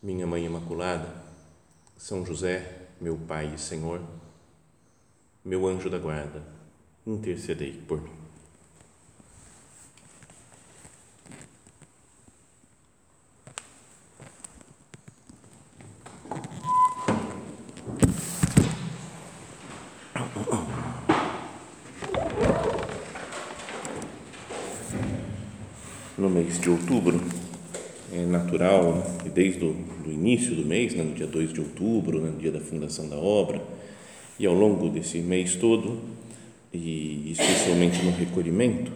minha Mãe Imaculada, São José, meu Pai e Senhor, meu anjo da guarda, intercedei por mim. No mês de outubro, é natural, né? e desde o do início do mês, né? no dia 2 de outubro, né? no dia da fundação da obra, e ao longo desse mês todo, e especialmente no recolhimento,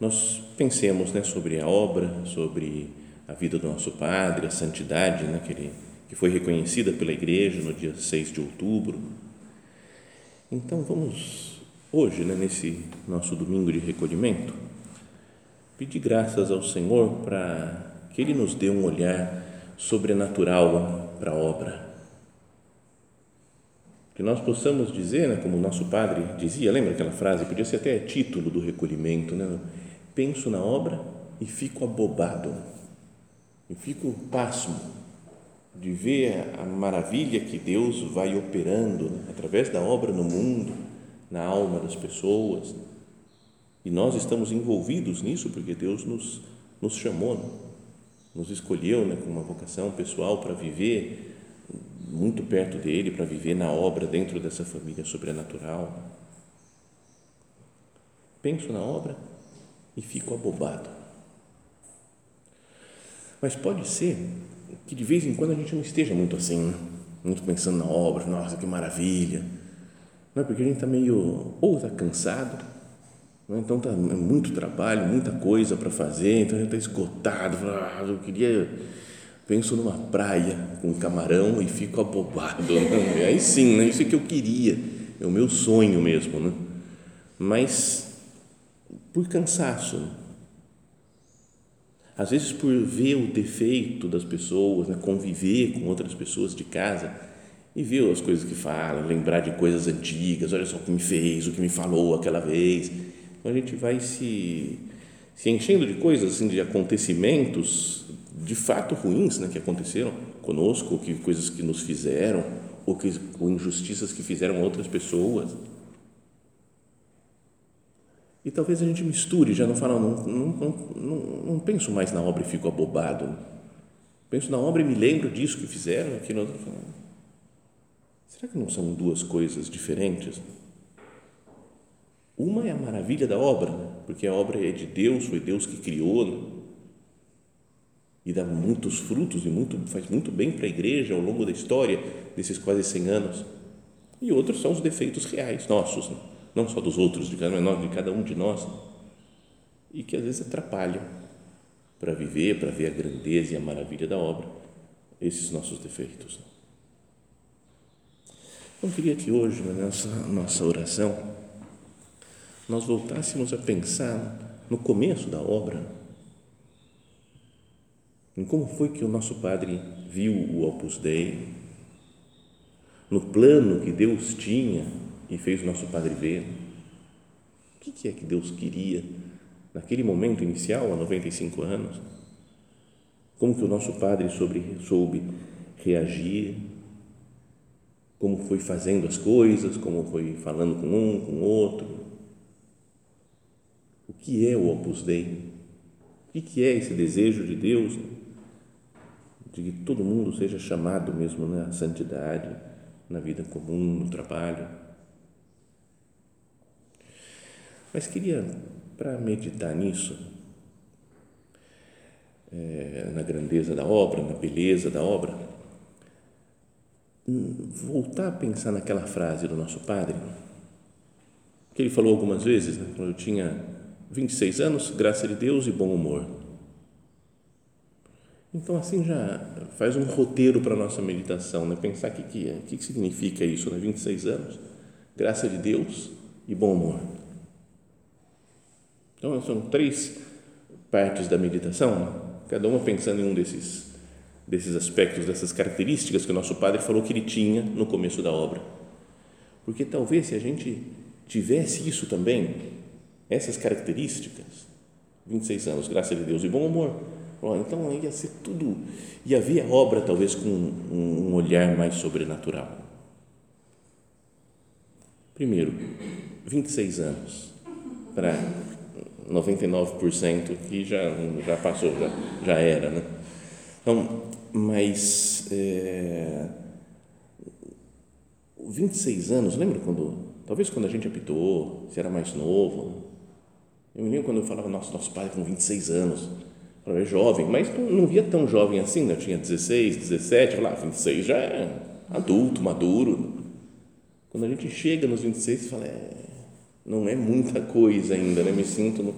nós pensemos né, sobre a obra, sobre a vida do nosso Padre, a santidade né, que, ele, que foi reconhecida pela Igreja no dia 6 de outubro. Então, vamos hoje, né, nesse nosso domingo de recolhimento, pedir graças ao Senhor para que Ele nos dê um olhar sobrenatural para a obra. Que nós possamos dizer, né, como nosso padre dizia, lembra aquela frase? Podia ser até título do recolhimento, né? Penso na obra e fico abobado, e fico pasmo de ver a maravilha que Deus vai operando né, através da obra no mundo, na alma das pessoas. E nós estamos envolvidos nisso porque Deus nos, nos chamou. Né? Nos escolheu né, com uma vocação pessoal para viver muito perto dele, para viver na obra dentro dessa família sobrenatural. Penso na obra e fico abobado. Mas pode ser que de vez em quando a gente não esteja muito assim, muito pensando na obra, nossa, que maravilha. Não é porque a gente está meio, ou está cansado, né? Então está muito trabalho, muita coisa para fazer, então já está esgotado. Ah, eu queria, penso numa praia com camarão e fico abobado. Né? Aí sim, né? isso é que eu queria, é o meu sonho mesmo. Né? Mas por cansaço, né? às vezes por ver o defeito das pessoas, né? conviver com outras pessoas de casa e ver as coisas que falam, lembrar de coisas antigas, olha só o que me fez, o que me falou aquela vez a gente vai se, se enchendo de coisas, assim, de acontecimentos de fato ruins né, que aconteceram conosco, ou que, coisas que nos fizeram, ou, que, ou injustiças que fizeram outras pessoas. E talvez a gente misture, já não fala, não, não, não, não, penso mais na obra e fico abobado. Penso na obra e me lembro disso que fizeram, aquilo. Será que não são duas coisas diferentes? Uma é a maravilha da obra, porque a obra é de Deus, foi Deus que criou né? e dá muitos frutos e muito, faz muito bem para a igreja ao longo da história desses quase 100 anos. E outros são os defeitos reais nossos, né? não só dos outros, de cada, de cada um de nós, né? e que às vezes atrapalham para viver, para ver a grandeza e a maravilha da obra, esses nossos defeitos. Então, eu queria que hoje, nessa nossa oração, nós voltássemos a pensar no começo da obra, em como foi que o nosso Padre viu o Opus Dei, no plano que Deus tinha e fez o nosso Padre ver. O que é que Deus queria naquele momento inicial, há 95 anos? Como que o nosso Padre sobre, soube reagir? Como foi fazendo as coisas? Como foi falando com um, com outro? Que é o Opus Dei, o que é esse desejo de Deus de que todo mundo seja chamado mesmo na né, santidade, na vida comum, no trabalho. Mas queria, para meditar nisso, é, na grandeza da obra, na beleza da obra, voltar a pensar naquela frase do nosso Padre, que ele falou algumas vezes, né, quando eu tinha 26 anos, graça de Deus e bom humor. Então, assim, já faz um roteiro para a nossa meditação, né? pensar o que, que, que, que significa isso, né? 26 anos, graça de Deus e bom humor. Então, são três partes da meditação, né? cada uma pensando em um desses, desses aspectos, dessas características que o nosso Padre falou que ele tinha no começo da obra. Porque talvez se a gente tivesse isso também, essas características, 26 anos, graça de Deus e bom humor, então ia ser tudo, ia ver a obra talvez com um olhar mais sobrenatural. Primeiro, 26 anos para 99% que já, já passou, já, já era, né? Então, mas é, 26 anos, lembra quando, talvez quando a gente apitou, se era mais novo, eu me lembro quando eu falava, nossa, nosso pai com 26 anos, eu é jovem, mas não via tão jovem assim, né? eu tinha 16, 17, eu falava, 26 já é adulto, maduro. Quando a gente chega nos 26, fala, é, não é muita coisa ainda, né? Me sinto. No...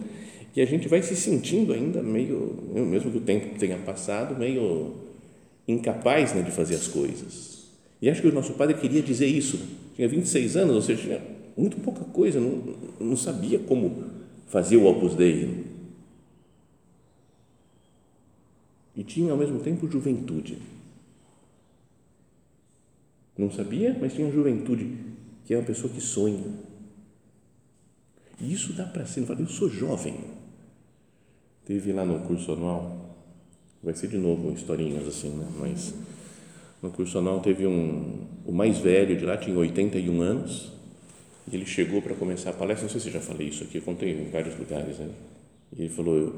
E a gente vai se sentindo ainda meio, mesmo que o tempo tenha passado, meio incapaz né, de fazer as coisas. E acho que o nosso padre queria dizer isso. Né? Tinha 26 anos, ou seja, tinha muito pouca coisa, não, não sabia como fazer o Opus Dei. E tinha ao mesmo tempo juventude. Não sabia, mas tinha juventude, que é uma pessoa que sonha e isso dá para ser, eu sou jovem. Teve lá no curso anual, vai ser de novo historinhas assim, né? Mas no curso anual teve um, o mais velho de lá tinha 81 anos, e ele chegou para começar a palestra, não sei se eu já falei isso aqui, eu contei em vários lugares, né? E ele falou, eu,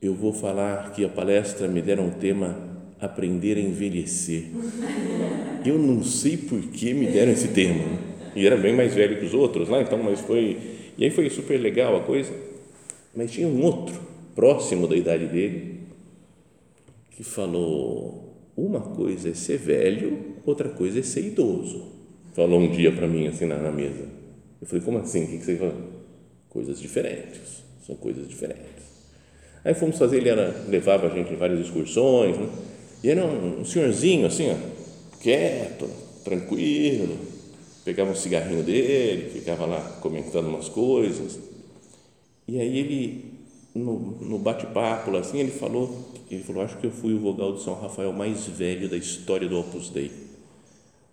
eu vou falar que a palestra me deram o tema aprender a envelhecer. Eu não sei por que me deram esse tema, né? e era bem mais velho que os outros lá, então, mas foi e aí foi super legal a coisa, mas tinha um outro, próximo da idade dele, que falou: uma coisa é ser velho, outra coisa é ser idoso. Falou um dia para mim assim na, na, mesa. Eu falei: como assim? O que, você fala? Coisas diferentes, são coisas diferentes. Aí fomos fazer, ele era, levava a gente em várias excursões, né? e era um, um senhorzinho assim, ó, quieto, tranquilo, pegava um cigarrinho dele, ficava lá comentando umas coisas. E aí ele, no, no bate-papo, assim, ele falou, ele falou, acho que eu fui o vogal de São Rafael mais velho da história do Opus Dei.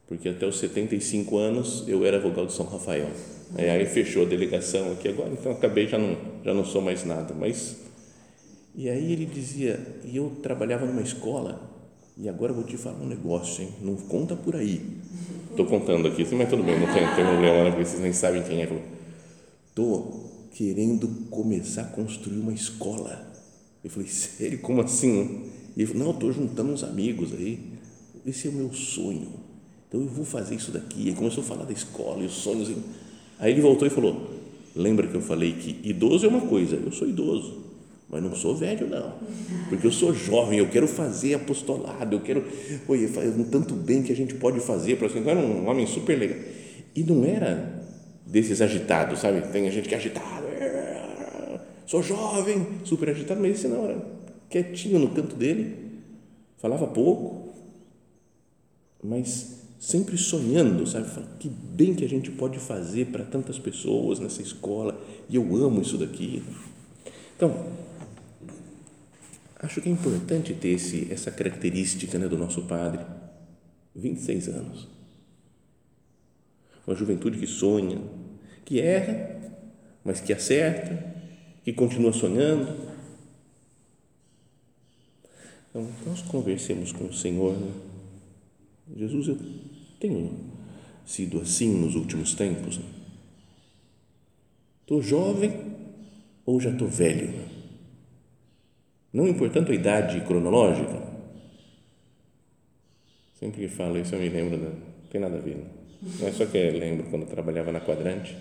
Porque até os 75 anos eu era vogal de São Rafael. Aí fechou a delegação aqui agora, então acabei já não já não sou mais nada, mas e aí ele dizia, e eu trabalhava numa escola, e agora eu vou te falar um negócio, hein? Não conta por aí. Estou contando aqui, mas tudo bem, não tem, tem problema, né? porque vocês nem sabem quem é. Estou querendo começar a construir uma escola. Eu falei, sério? Como assim? Ele falou, não, estou juntando uns amigos aí. Esse é o meu sonho. Então eu vou fazer isso daqui. Ele começou a falar da escola e os sonhos. Aí ele voltou e falou: Lembra que eu falei que idoso é uma coisa? Eu sou idoso mas não sou velho não, porque eu sou jovem, eu quero fazer apostolado, eu quero, oi, um tanto bem que a gente pode fazer para assim, era um homem super legal e não era desses agitados, sabe? Tem gente que é agitado, sou jovem, super agitado, mas esse não era quietinho no canto dele, falava pouco, mas sempre sonhando, sabe? que bem que a gente pode fazer para tantas pessoas nessa escola e eu amo isso daqui. Então, Acho que é importante ter esse, essa característica né, do nosso padre. 26 anos. Uma juventude que sonha, que erra, mas que acerta, que continua sonhando. Então, nós conversemos com o Senhor. Né? Jesus, eu tenho sido assim nos últimos tempos. Estou né? jovem ou já estou velho? Né? não importando a idade cronológica. Sempre que falo isso eu me lembro, não tem nada a ver. Não é só que eu lembro quando eu trabalhava na Quadrante,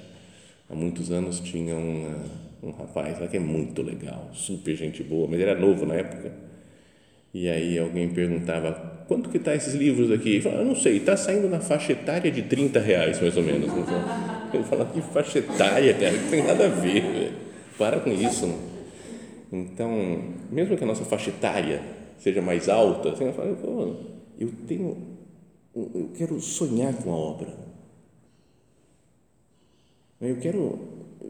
há muitos anos tinha um, um rapaz lá que é muito legal, super gente boa, mas ele era novo na época. E aí alguém perguntava, quanto que tá esses livros aqui? Ele falava, eu não sei, está saindo na faixa etária de 30 reais, mais ou menos. Ele falava, que faixa etária, cara, não tem nada a ver, para com isso. Não? Então, mesmo que a nossa faixa etária seja mais alta, assim, eu tenho, eu quero sonhar com a obra. Eu quero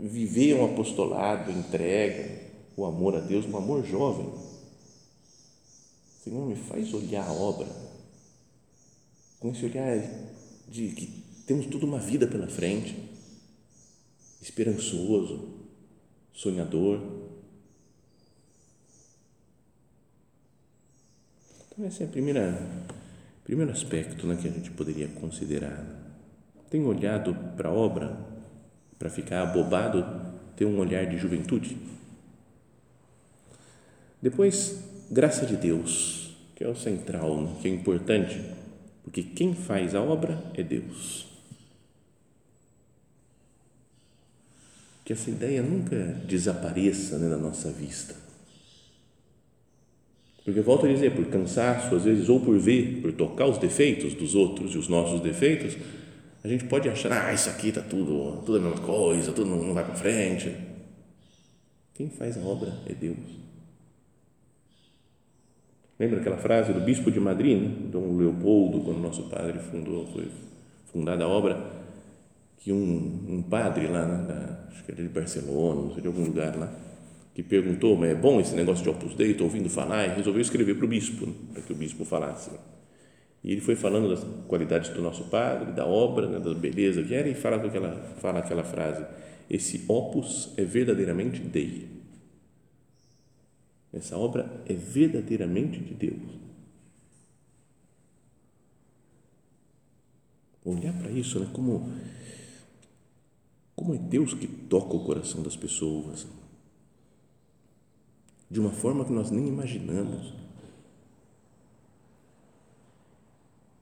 viver um apostolado, entrega, o amor a Deus, um amor jovem. Senhor, me faz olhar a obra com esse olhar de que temos toda uma vida pela frente, esperançoso, sonhador. Então, esse é o primeiro aspecto né, que a gente poderia considerar. Tem olhado para a obra para ficar abobado, ter um olhar de juventude? Depois, graça de Deus, que é o central, né, que é importante, porque quem faz a obra é Deus. Que essa ideia nunca desapareça né, da nossa vista. Porque volto a dizer, por cansaço, às vezes, ou por ver, por tocar os defeitos dos outros e os nossos defeitos, a gente pode achar, ah, isso aqui está tudo, tudo a mesma coisa, tudo não vai para frente. Quem faz a obra é Deus. Lembra aquela frase do bispo de Madrid, né? Dom Leopoldo, quando nosso padre fundou, foi fundada a obra, que um, um padre lá, né, da, acho que era de Barcelona, não sei de algum lugar lá, que perguntou, mas é bom esse negócio de Opus Dei, estou ouvindo falar, e resolveu escrever para o bispo, né, para que o bispo falasse. E ele foi falando das qualidades do nosso padre, da obra, né, da beleza que era, e fala aquela, fala aquela frase: esse opus é verdadeiramente Dei. Essa obra é verdadeiramente de Deus. Olhar para isso, né, como, como é Deus que toca o coração das pessoas, de uma forma que nós nem imaginamos.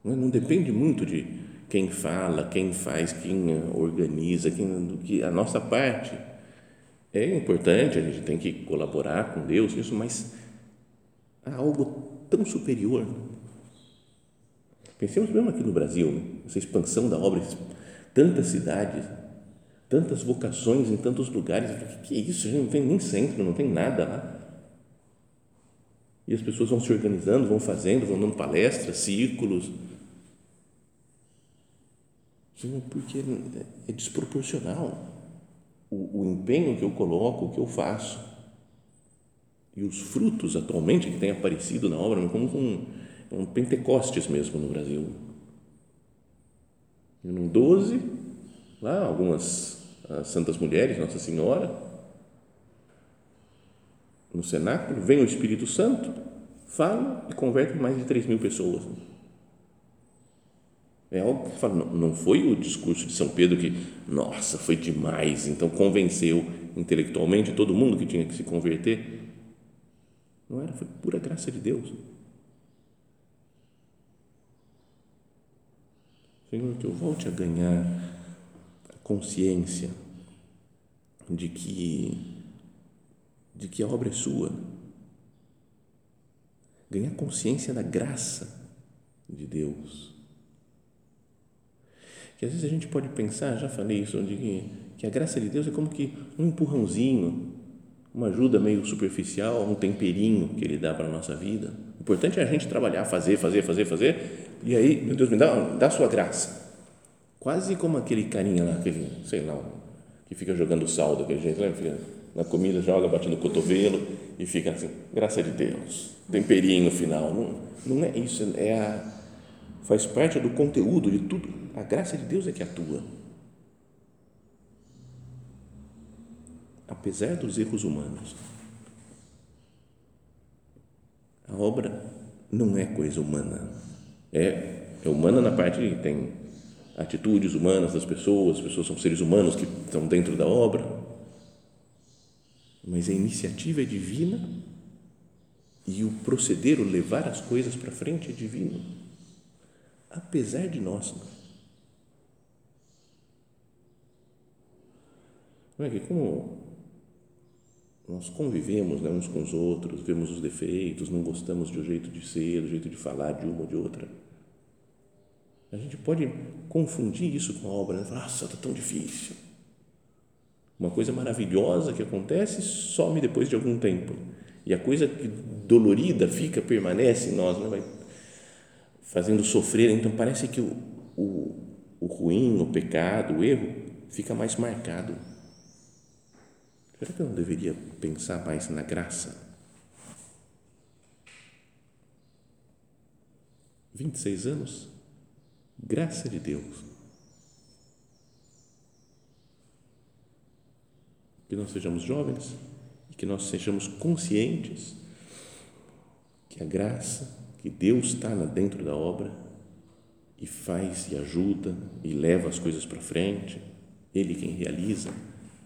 Não, não depende muito de quem fala, quem faz, quem organiza, quem, do que a nossa parte é importante, a gente tem que colaborar com Deus, isso, mas há algo tão superior. Pensemos mesmo aqui no Brasil, essa expansão da obra, tantas cidades, tantas vocações em tantos lugares, o que é isso? Não tem nem centro, não tem nada lá. E as pessoas vão se organizando, vão fazendo, vão dando palestras, círculos. Porque é desproporcional o, o empenho que eu coloco, o que eu faço. E os frutos atualmente que têm aparecido na obra, como um, um Pentecostes mesmo no Brasil. No 12, lá, algumas santas mulheres, Nossa Senhora, no cenáculo, vem o Espírito Santo, fala e converte mais de 3 mil pessoas. É algo que fala, não, foi o discurso de São Pedro que, nossa, foi demais, então convenceu intelectualmente todo mundo que tinha que se converter. Não era, foi pura graça de Deus. Senhor, que eu volte a ganhar a consciência de que de que a obra é sua. Ganhar consciência da graça de Deus que às vezes a gente pode pensar, já falei isso, de que, que a graça de Deus é como que um empurrãozinho, uma ajuda meio superficial, um temperinho que Ele dá para a nossa vida. O importante é a gente trabalhar, fazer, fazer, fazer, fazer, e aí, meu Deus, me dá, dá a sua graça. Quase como aquele carinha lá, aquele, sei lá, que fica jogando saldo, aquele jeito, né? fica na comida, joga, bate no cotovelo e fica assim, graça de Deus, temperinho final. Não, não é isso, é a, faz parte do conteúdo de tudo a graça de Deus é que atua. Apesar dos erros humanos. A obra não é coisa humana. É, é humana na parte que tem atitudes humanas das pessoas, as pessoas são seres humanos que estão dentro da obra. Mas a iniciativa é divina e o proceder, o levar as coisas para frente é divino. Apesar de nós. Não é que como nós convivemos né, uns com os outros, vemos os defeitos, não gostamos do jeito de ser, do jeito de falar de uma ou de outra. A gente pode confundir isso com a obra, né? nossa, está tão difícil. Uma coisa maravilhosa que acontece some depois de algum tempo. E a coisa que dolorida fica, permanece em nós, né? vai fazendo sofrer. Então parece que o, o, o ruim, o pecado, o erro, fica mais marcado. Será que eu não deveria pensar mais na graça? 26 anos, graça de Deus. Que nós sejamos jovens e que nós sejamos conscientes que a graça, que Deus está dentro da obra e faz e ajuda e leva as coisas para frente, Ele quem realiza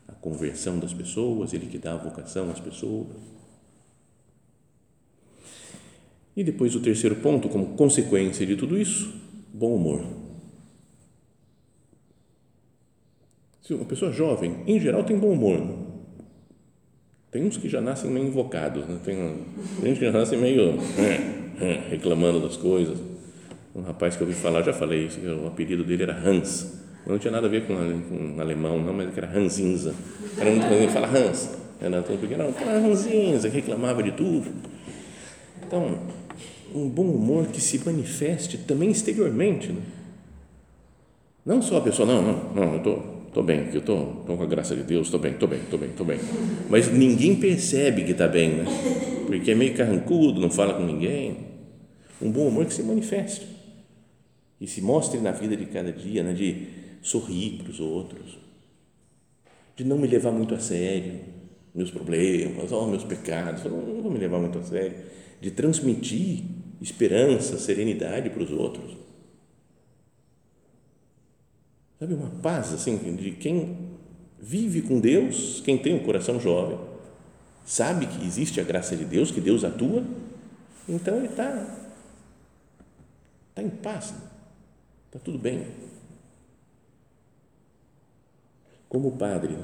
a conversão das pessoas, Ele que dá a vocação às pessoas. E depois o terceiro ponto, como consequência de tudo isso, bom humor. Se uma pessoa jovem, em geral, tem bom humor. Né? Tem uns que já nascem meio invocados, né? tem, tem uns que já nascem meio é, é, reclamando das coisas. Um rapaz que eu ouvi falar, já falei isso, o apelido dele era Hans. Não tinha nada a ver com, com alemão, não, mas era Hansinza. Era muito ele fala Hans. Era, porque era, era Hansinza, reclamava de tudo. Então, um bom humor que se manifeste também exteriormente. Né? Não só a pessoa, não, não, não, eu estou estou bem, que eu estou com a graça de Deus, estou bem, estou bem, estou bem, estou bem. Mas ninguém percebe que está bem, né? Porque é meio carrancudo, não fala com ninguém. Um bom humor que se manifeste e se mostre na vida de cada dia, né? De sorrir para os outros, de não me levar muito a sério meus problemas, oh, meus pecados, não, vou me levar muito a sério, de transmitir esperança, serenidade para os outros Sabe, uma paz assim de quem vive com Deus, quem tem um coração jovem, sabe que existe a graça de Deus, que Deus atua, então ele está tá em paz, está tudo bem. Como padre,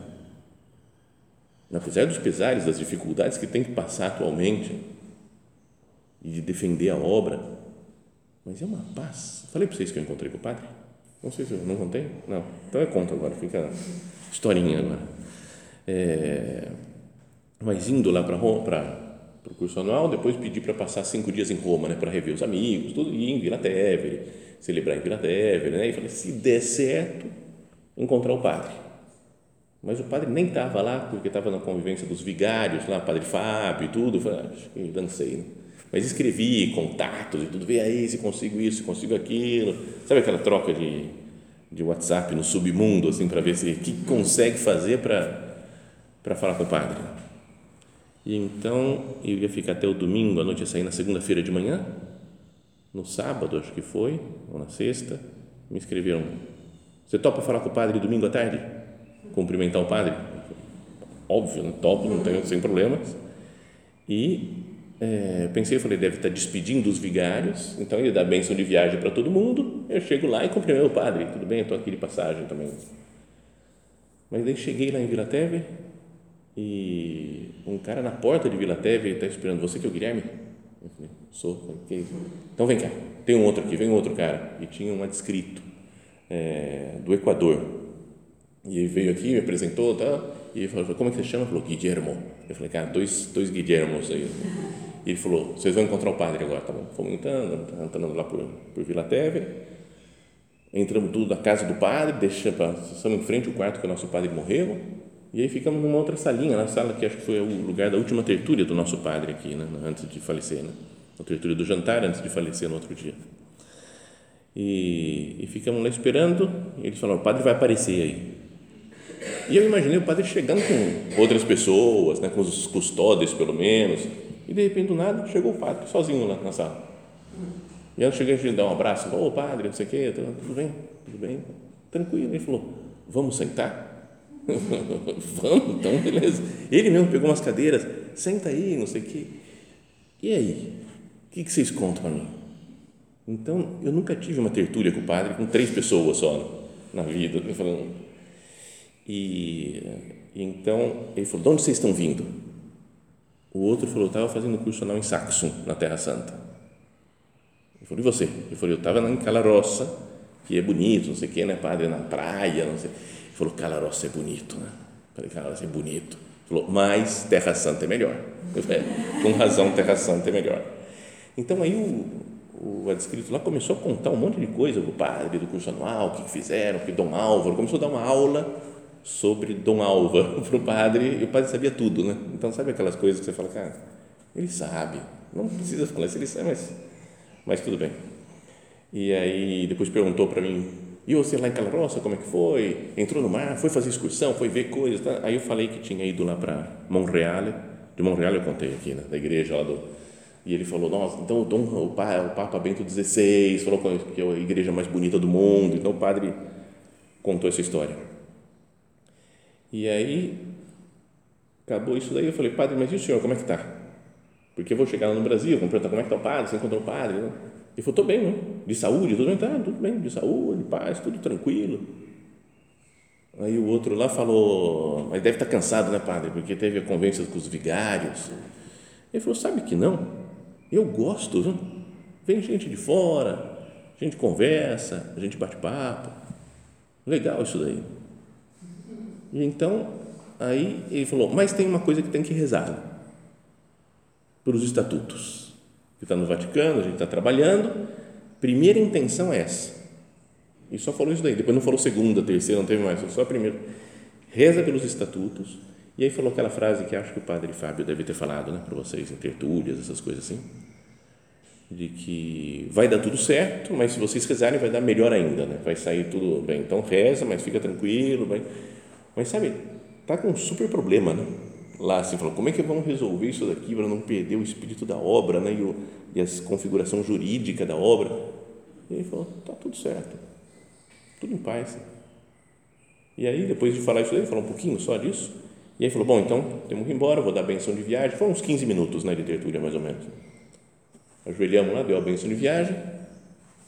apesar dos pesares, das dificuldades que tem que passar atualmente e de defender a obra, mas é uma paz. Falei para vocês que eu encontrei com o padre não sei se eu não contei. Não. Então eu conto agora, fica historinha agora. É, mas indo lá para para o curso anual, depois pedi para passar cinco dias em Roma, né, para rever os amigos, tudo, e em Vila Tevere, celebrar em Vila Tevere, né, e falei, se der certo, encontrar o padre. Mas o padre nem estava lá, porque estava na convivência dos vigários, lá, padre Fábio e tudo, falei, ah, acho que dancei, né? Mas escrevi contatos e tudo, vê aí se consigo isso, se consigo aquilo. Sabe aquela troca de, de WhatsApp no submundo, assim, para ver se o que consegue fazer para falar com o padre. E então eu ia ficar até o domingo, a noite ia sair na segunda-feira de manhã, no sábado, acho que foi, ou na sexta, me escreveram: Você topa falar com o padre domingo à tarde? Cumprimentar o padre? Óbvio, não topo, não tenho sem problemas. E é, pensei, falei, deve estar despedindo os vigários, então ele dá bênção de viagem para todo mundo. Eu chego lá e cumprimento o padre, tudo bem, estou aqui de passagem também. Mas daí cheguei lá em Vila Teve e um cara na porta de Vila Teve está esperando, você que é o Guilherme? Eu falei, sou. Então vem cá, tem um outro aqui, vem outro cara. E tinha um adscrito é, do Equador. E ele veio aqui, me apresentou, tá? e ele falou, como é que você chama? Ele falou, Guilhermo. Eu falei, cara, dois, dois Guilhermos aí. E ele falou, vocês vão encontrar o padre agora, tá bom? Fomos entrando, entrando lá por, por Vila Teve, entramos tudo na casa do padre, deixamos, passamos em frente ao quarto que o nosso padre morreu, e aí ficamos numa outra salinha, na sala que acho que foi o lugar da última tertúlia do nosso padre aqui, né, antes de falecer, né? A tertúlia do jantar antes de falecer no outro dia. E, e ficamos lá esperando, e eles falaram, o padre vai aparecer aí. E eu imaginei o padre chegando com outras pessoas, né, com os custódios pelo menos, e de repente, do nada, chegou o padre, sozinho lá na sala. E eu cheguei a dar um abraço, ô padre, não sei o quê, tudo bem, tudo bem, tranquilo. Ele falou, vamos sentar? vamos, então, beleza. Ele mesmo pegou umas cadeiras, senta aí, não sei o quê. E aí, o que, vocês contam para mim? Então, eu nunca tive uma tertúlia com o padre, com três pessoas só na vida. Eu falei, e, então, ele falou, de onde vocês estão vindo? O outro falou, estava fazendo curso anal em Saxon, na Terra Santa. Ele falou, e você? Ele falou, eu estava em Calarossa, que é bonito, não sei o que, né, padre, na praia, não sei. Falou, Calarossa é bonito, né? Eu falei, Calarossa é bonito. Falou, mas Terra Santa é melhor. É, com razão, Terra Santa é melhor. Então aí o, o adscrito lá começou a contar um monte de coisa do padre, do curso anual, o que fizeram, que Dom Álvaro começou a dar uma aula sobre Dom Álvaro para o padre, e o padre sabia tudo, né? Então, sabe aquelas coisas que você fala, cara, ele sabe, não precisa falar se ele sabe, mas, mas tudo bem. E aí, depois perguntou para mim, e você lá em Calarossa, como é que foi? Entrou no mar, foi fazer excursão, foi ver coisas, tá? Aí eu falei que tinha ido lá para Monreale, de Monreale eu contei aqui, né? da igreja lá do, e ele falou, nossa, então o, Dom, o, Papa, Bento XVI falou que é a igreja mais bonita do mundo, então o padre contou essa história. E aí, acabou isso daí, eu falei, padre, mas e o senhor, como é que está? Porque eu vou chegar lá no Brasil, vou perguntar como é que está o padre, você encontrou o padre? Né? Ele falou, estou bem, né? de saúde, tudo bem, tá, tudo bem, de saúde, paz, tudo tranquilo. Aí o outro lá falou, mas deve estar tá cansado, né, padre, porque teve a convivência com os vigários. Ele falou, sabe que não? Eu gosto, viu? Vem gente de fora, a gente conversa, a gente bate papo. Legal isso daí. E então, aí ele falou, mas tem uma coisa que tem que rezar pelos estatutos. Que está no Vaticano, a gente está trabalhando. Primeira intenção é essa. E só falou isso daí. Depois não falou segunda, terceira, não teve mais. Só a primeira. Reza pelos estatutos. E aí falou aquela frase que acho que o padre Fábio deve ter falado né, para vocês, em tertúlias, essas coisas assim de que vai dar tudo certo, mas se vocês rezarem vai dar melhor ainda, né? vai sair tudo bem. Então reza, mas fica tranquilo. Vai. Mas sabe, tá com um super problema, né? Lá assim, falou, como é que vamos resolver isso daqui para não perder o espírito da obra, né? E, o, e a configuração jurídica da obra. E ele falou, tá tudo certo, tudo em paz. E aí, depois de falar isso ele falou um pouquinho só disso. E aí falou, bom, então temos que ir embora, vou dar a benção de viagem. Foram uns 15 minutos na né, literatura, mais ou menos ajoelhamos lá, deu a benção de viagem.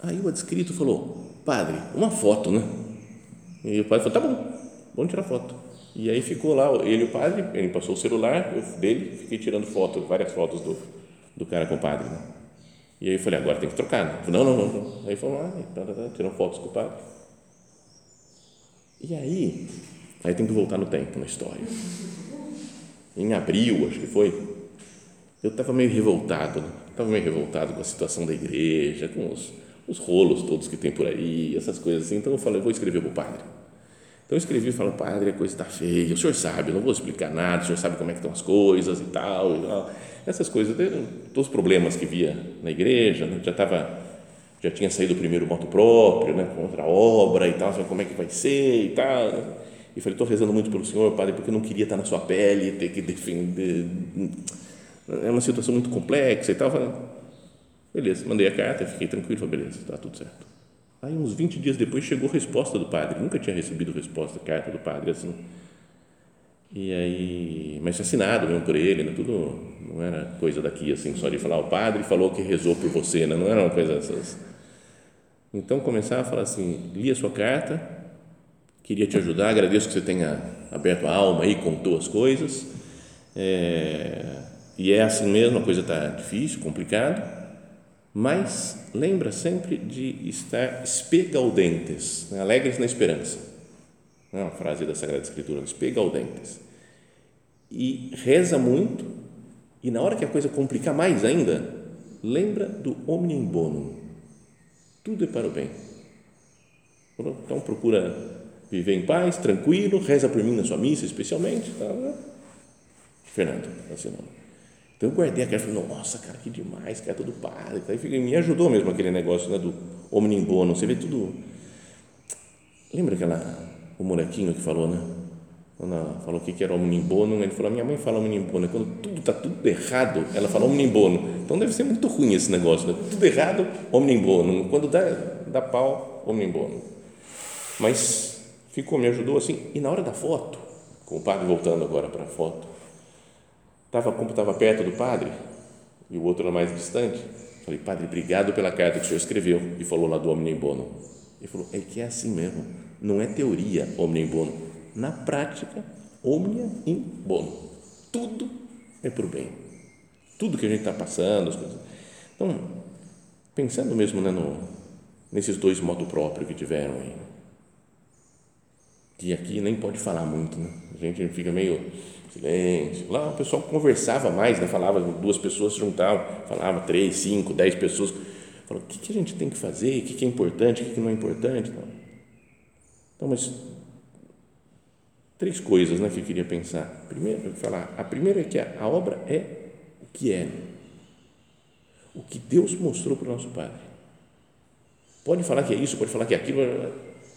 Aí o adscrito falou, padre, uma foto, né? E o padre falou, tá bom, vamos tirar foto. E aí ficou lá, ele o padre, ele passou o celular eu, dele, fiquei tirando fotos, várias fotos do, do cara com o padre. Né? E aí eu falei, agora tem que trocar. Né? Falei, não, não, não, não. Aí falou, ah, tá, tá, tá, tirando fotos com o padre. E aí, aí tem que voltar no tempo, na história. Em abril, acho que foi, eu estava meio revoltado, né? estava meio revoltado com a situação da igreja, com os, os rolos todos que tem por aí, essas coisas assim. Então eu falei, vou escrever para o padre. Então eu escrevi e falei, padre, a coisa está feia, o senhor sabe, não vou explicar nada, o senhor sabe como é que estão as coisas e tal, e tal. essas coisas, todos os problemas que via na igreja, né? já estava, já tinha saído o primeiro moto próprio, né, com outra obra e tal, como é que vai ser e tal. E falei, estou rezando muito pelo senhor, padre, porque eu não queria estar na sua pele, ter que defender é uma situação muito complexa e tal. Falei, beleza, mandei a carta, fiquei tranquilo, falei, beleza, está tudo certo. Aí, uns 20 dias depois, chegou a resposta do padre. Nunca tinha recebido resposta, carta do padre assim. E aí, mas assinado mesmo por ele, né? tudo não era coisa daqui assim, só de falar, o padre falou que rezou por você, né? não era uma coisa essas. Então, começar a falar assim: li a sua carta, queria te ajudar, agradeço que você tenha aberto a alma e contou as coisas. É, e é assim mesmo, a coisa está difícil, complicada, mas lembra sempre de estar espegaudentes, né? alegres na esperança. É uma frase da Sagrada Escritura, espegaudentes. E reza muito, e na hora que a coisa complicar mais ainda, lembra do omnium bonum. Tudo é para o bem. Então procura viver em paz, tranquilo, reza por mim na sua missa especialmente. Tá? Fernando, assim não. Então eu guardei aquela e nossa, cara, que demais, cara, tudo padre. Aí me ajudou mesmo aquele negócio né, do omnium bonum. Você vê tudo. Lembra aquela, o molequinho que falou, né? Quando falou o que era bonum, ele falou, minha mãe fala bonum. Quando tudo está tudo errado, ela fala bonum. Então deve ser muito ruim esse negócio, né? Tudo errado, bonum. Quando dá, dá pau, bonum. Mas ficou, me ajudou assim. E na hora da foto, com o padre voltando agora para a foto, Estava, como estava perto do padre, e o outro era mais distante, falei, padre, obrigado pela carta que o senhor escreveu, e falou lá do Omnium Bono. Ele falou, é que é assim mesmo, não é teoria Omnium Bono, na prática, Omnia in Bono. Tudo é por bem. Tudo que a gente está passando, as coisas. Então, pensando mesmo né, no, nesses dois modos próprios que tiveram aí, que aqui nem pode falar muito, né? A gente fica meio silêncio. Lá o pessoal conversava mais, né? falava, duas pessoas se juntavam, falava três, cinco, dez pessoas. Falou, o que, que a gente tem que fazer, o que, que é importante, o que, que não é importante. Então, então, mas três coisas né, que eu queria pensar. Primeiro, falar, a primeira é que a, a obra é o que é, o que Deus mostrou para o nosso Padre. Pode falar que é isso, pode falar que é aquilo.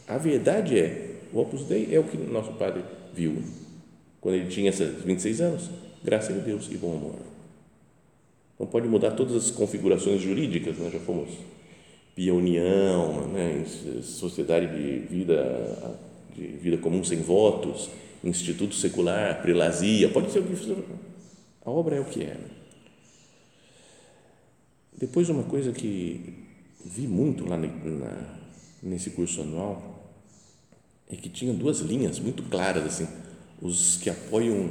A verdade é, o Opus Dei é o que nosso Padre viu quando ele tinha esses 26 anos. Graças a Deus e bom amor. Não pode mudar todas as configurações jurídicas, né? já fomos Pia União, né? Sociedade de Vida de vida comum sem votos, instituto secular, prelazia, pode ser o que for. A obra é o que é. Depois, uma coisa que vi muito lá na, nesse curso anual é que tinha duas linhas muito claras, assim, os que apoiam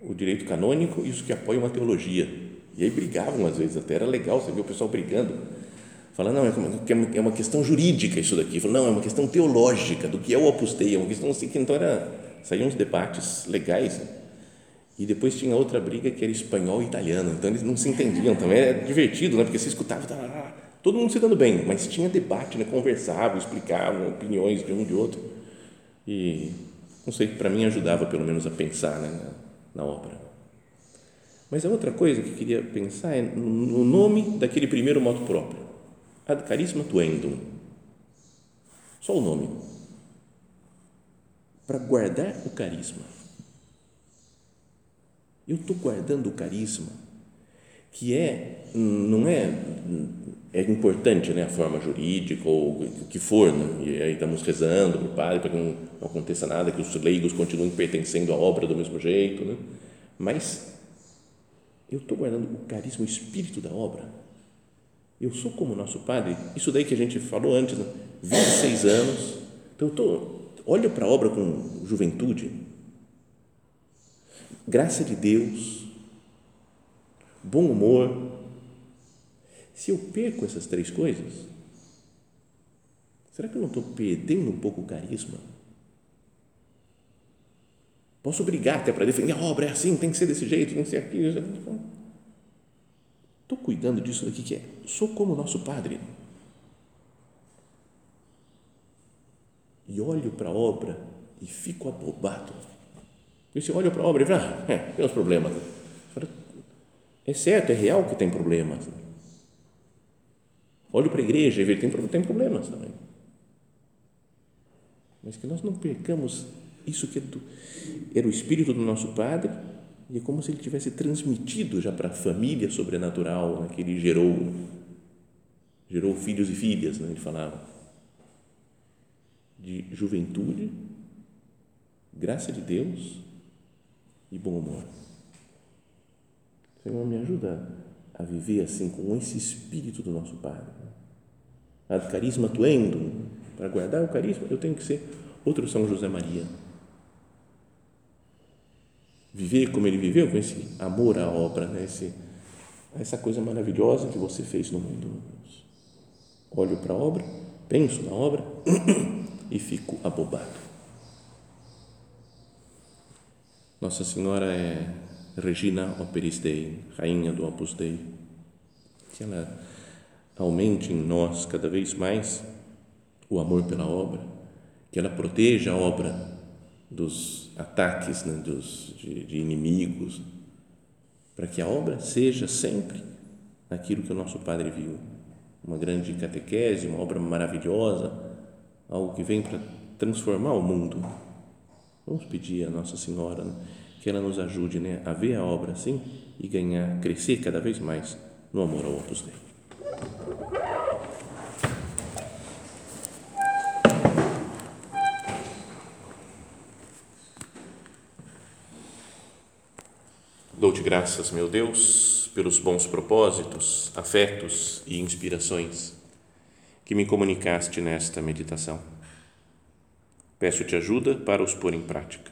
o direito canônico e os que apoiam a teologia. E aí brigavam às vezes, até era legal você ver o pessoal brigando Fala, não, é uma questão jurídica isso daqui. Fala, não, é uma questão teológica, do que é o Opus Dei, é uma questão assim, que então era, saíam uns debates legais. E depois tinha outra briga que era espanhol e italiano, então eles não se entendiam também, era divertido, né? porque você escutava, tava, todo mundo se dando bem, mas tinha debate, né? conversavam, explicavam opiniões de um de outro. E, não sei, para mim ajudava pelo menos a pensar né? na, na obra. Mas a outra coisa que queria pensar é no nome daquele primeiro moto próprio ad carisma tuendum. Só o nome. Para guardar o carisma. Eu estou guardando o carisma, que é, não é, é importante né, a forma jurídica ou o que for, né? e aí estamos rezando para o padre para que não, não aconteça nada, que os leigos continuem pertencendo à obra do mesmo jeito, né? mas eu estou guardando o carisma, o espírito da obra eu sou como nosso Padre, isso daí que a gente falou antes, né? 26 anos, então eu tô, olho para a obra com juventude, graça de Deus, bom humor. Se eu perco essas três coisas, será que eu não estou perdendo um pouco o carisma? Posso brigar até para defender a obra, é assim, tem que ser desse jeito, tem que ser aquilo Estou cuidando disso daqui que é, sou como nosso Padre. E olho para a obra e fico abobado. E se olho para a obra e falo, ah, é, tem uns problemas. É certo, é real que tem problemas. Olho para a igreja e vejo tem, tem problemas também. Mas que nós não percamos isso que é era o Espírito do nosso Padre e é como se ele tivesse transmitido já para a família sobrenatural né, que ele gerou, gerou filhos e filhas, né, ele falava, de juventude, graça de Deus e bom humor. Senhor, me ajuda a viver assim, com esse espírito do nosso Pai. Ad carisma tuendo, para guardar o carisma, eu tenho que ser outro São José Maria viver como ele viveu, com esse amor à obra, né? esse, essa coisa maravilhosa que você fez no mundo. Olho para a obra, penso na obra e fico abobado. Nossa Senhora é Regina Operis Dei, Rainha do Opus Dei. Que ela aumente em nós cada vez mais o amor pela obra, que ela proteja a obra dos ataques né, dos, de, de inimigos, para que a obra seja sempre aquilo que o nosso Padre viu, uma grande catequese, uma obra maravilhosa, algo que vem para transformar o mundo. Vamos pedir a Nossa Senhora né, que ela nos ajude né, a ver a obra assim e ganhar, crescer cada vez mais no amor ao Opus Dei. Dou-te graças, meu Deus, pelos bons propósitos, afetos e inspirações que me comunicaste nesta meditação. Peço-te ajuda para os pôr em prática.